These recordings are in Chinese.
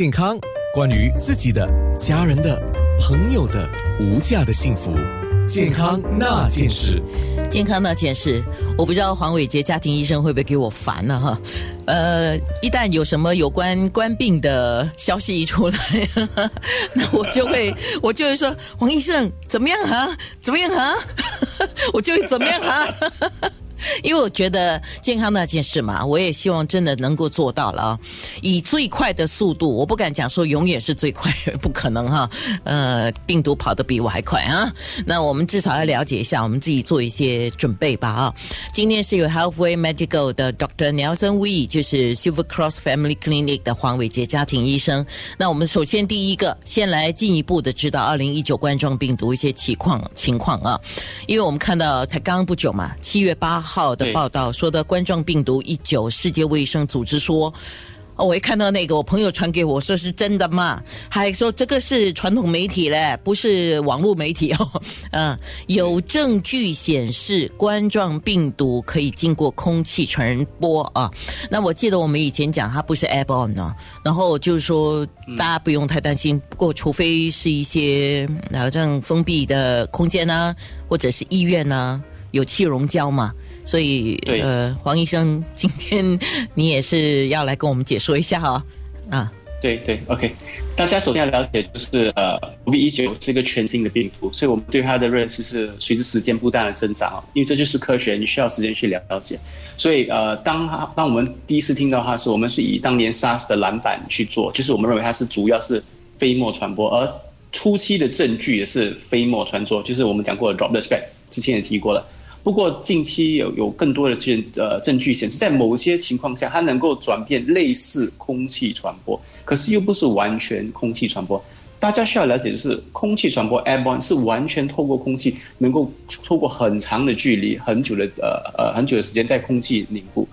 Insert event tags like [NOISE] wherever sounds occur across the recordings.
健康，关于自己的、家人的、朋友的无价的幸福，健康那件事。健康那件事，我不知道黄伟杰家庭医生会不会给我烦了哈。呃，一旦有什么有关官病的消息一出来，[LAUGHS] 那我就会我就会说黄医生怎么样啊？怎么样啊？[LAUGHS] 我就会怎么样啊？[LAUGHS] [LAUGHS] 因为我觉得健康那件事嘛，我也希望真的能够做到了啊！以最快的速度，我不敢讲说永远是最快，不可能哈。呃，病毒跑得比我还快啊！那我们至少要了解一下，我们自己做一些准备吧啊！今天是有 Healthway Medical 的 Dr. Nelson We，就是 Silver Cross Family Clinic 的黄伟杰家庭医生。那我们首先第一个，先来进一步的知道二零一九冠状病毒一些情况情况啊，因为我们看到才刚不久嘛，七月八。号的报道说的冠状病毒一九，世界卫生组织说，我一看到那个，我朋友传给我说是真的嘛，还说这个是传统媒体嘞，不是网络媒体 [LAUGHS] 哦，嗯，有证据显示冠状病毒可以经过空气传播啊。那我记得我们以前讲它不是 airborne 呢，然后就是说大家不用太担心，不过除非是一些好像封闭的空间呢，或者是医院呢，有气溶胶嘛。所以，呃，黄医生，今天你也是要来跟我们解说一下哈，啊，对对，OK，大家首先要了解就是呃，COVID 一九是一个全新的病毒，所以我们对它的认识是随着时间不断的增长因为这就是科学，你需要时间去了解。所以，呃，当它当我们第一次听到它时，我们是以当年 SARS 的蓝板去做，就是我们认为它是主要是飞沫传播，而初期的证据也是飞沫传播，就是我们讲过的 Droplet Spread，之前也提过了。不过近期有有更多的证呃证据显示，在某些情况下，它能够转变类似空气传播，可是又不是完全空气传播。大家需要了解的是，空气传播 airborne 是完全透过空气，能够透过很长的距离、很久的呃呃很久的时间在空气凝固。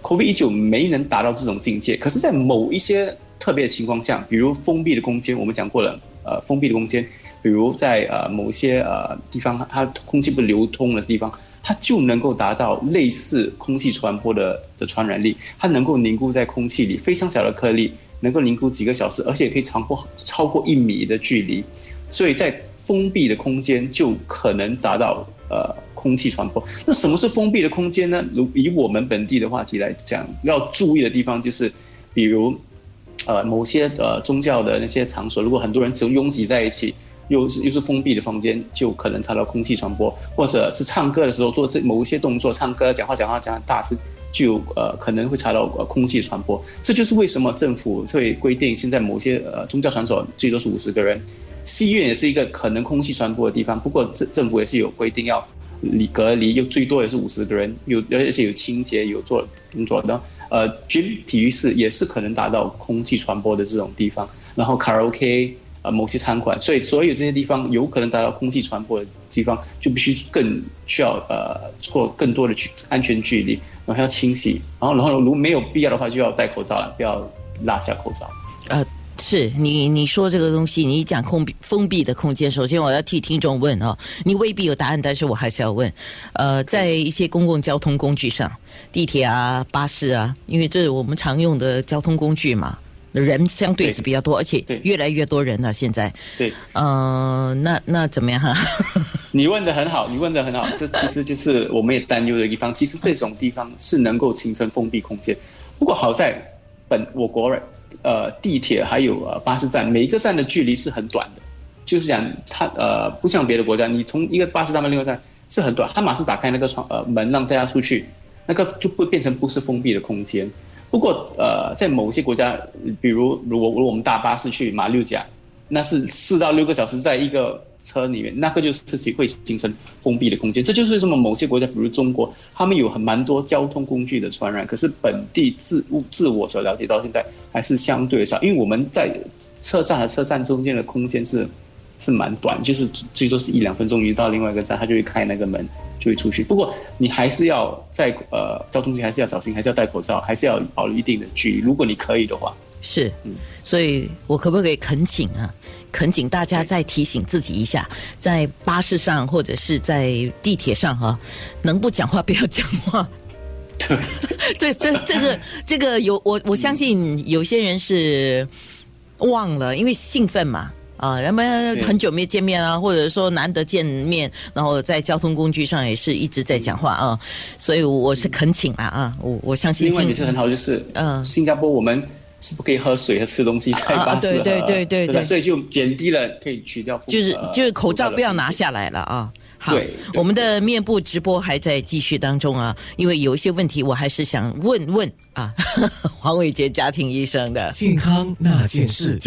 COVID-19 没能达到这种境界，可是，在某一些特别的情况下，比如封闭的空间，我们讲过了，呃，封闭的空间，比如在呃某些呃地方，它空气不流通的地方。它就能够达到类似空气传播的的传染力，它能够凝固在空气里，非常小的颗粒能够凝固几个小时，而且可以超过超过一米的距离，所以在封闭的空间就可能达到呃空气传播。那什么是封闭的空间呢？如以我们本地的话题来讲，要注意的地方就是，比如呃某些呃宗教的那些场所，如果很多人总拥挤在一起。又是又是封闭的房间，就可能它的空气传播，或者是唱歌的时候做这某一些动作，唱歌、讲话、讲话讲很大声，就呃可能会查到呃空气传播。这就是为什么政府会规定现在某些呃宗教场所最多是五十个人，戏院也是一个可能空气传播的地方。不过政政府也是有规定要离隔离，又最多也是五十个人，有而且有清洁有做工作的。呃，gym 体育室也是可能达到空气传播的这种地方，然后卡拉 OK。呃，某些餐馆，所以所有这些地方有可能达到空气传播的地方，就必须更需要呃做更多的距安全距离，然后要清洗，然后然后如果没有必要的话，就要戴口罩了，不要拉下口罩。呃，是你你说这个东西，你讲空封闭的空间，首先我要替听众问哦，你未必有答案，但是我还是要问。呃，在一些公共交通工具上，地铁啊、巴士啊，因为这是我们常用的交通工具嘛。人相对是比较多，而且越来越多人了。现在，对，嗯，那那怎么样哈？[LAUGHS] 你问的很好，你问的很好。这其实就是我们也担忧的地方。其实这种地方是能够形成封闭空间，不过好在本我国人，呃，地铁还有呃巴士站，每一个站的距离是很短的。就是讲它呃，不像别的国家，你从一个巴士站到另外站是很短，它马上打开那个窗呃门让大家出去，那个就会变成不是封闭的空间。不过，呃，在某些国家，比如如果如果我们搭巴士去马六甲，那是四到六个小时在一个车里面，那个就是自己会形成封闭的空间。这就是为什么某些国家，比如中国，他们有很蛮多交通工具的传染，可是本地自自我所了解到现在还是相对少，因为我们在车站和车站中间的空间是是蛮短，就是最多是一两分钟，一到另外一个站，他就会开那个门。就会出去，不过你还是要在呃交通间还是要小心，还是要戴口罩，还是要保留一定的距离。如果你可以的话，是，嗯，所以我可不可以恳请啊，恳请大家再提醒自己一下，在巴士上或者是在地铁上哈，能不讲话不要讲话。对，[LAUGHS] 这这这个这个有我我相信有些人是。忘了，因为兴奋嘛。啊，要么很久没见面啊，或者说难得见面，然后在交通工具上也是一直在讲话啊，所以我是恳请啦啊，我我相信。另外也是很好，就是嗯，新加坡我们是不可以喝水和吃东西在巴士对对对对对，所以就减低了可以取掉，就是就是口罩不要拿下来了啊。好，我们的面部直播还在继续当中啊，因为有一些问题我还是想问问啊，[LAUGHS] 黄伟杰家庭医生的健康那件事。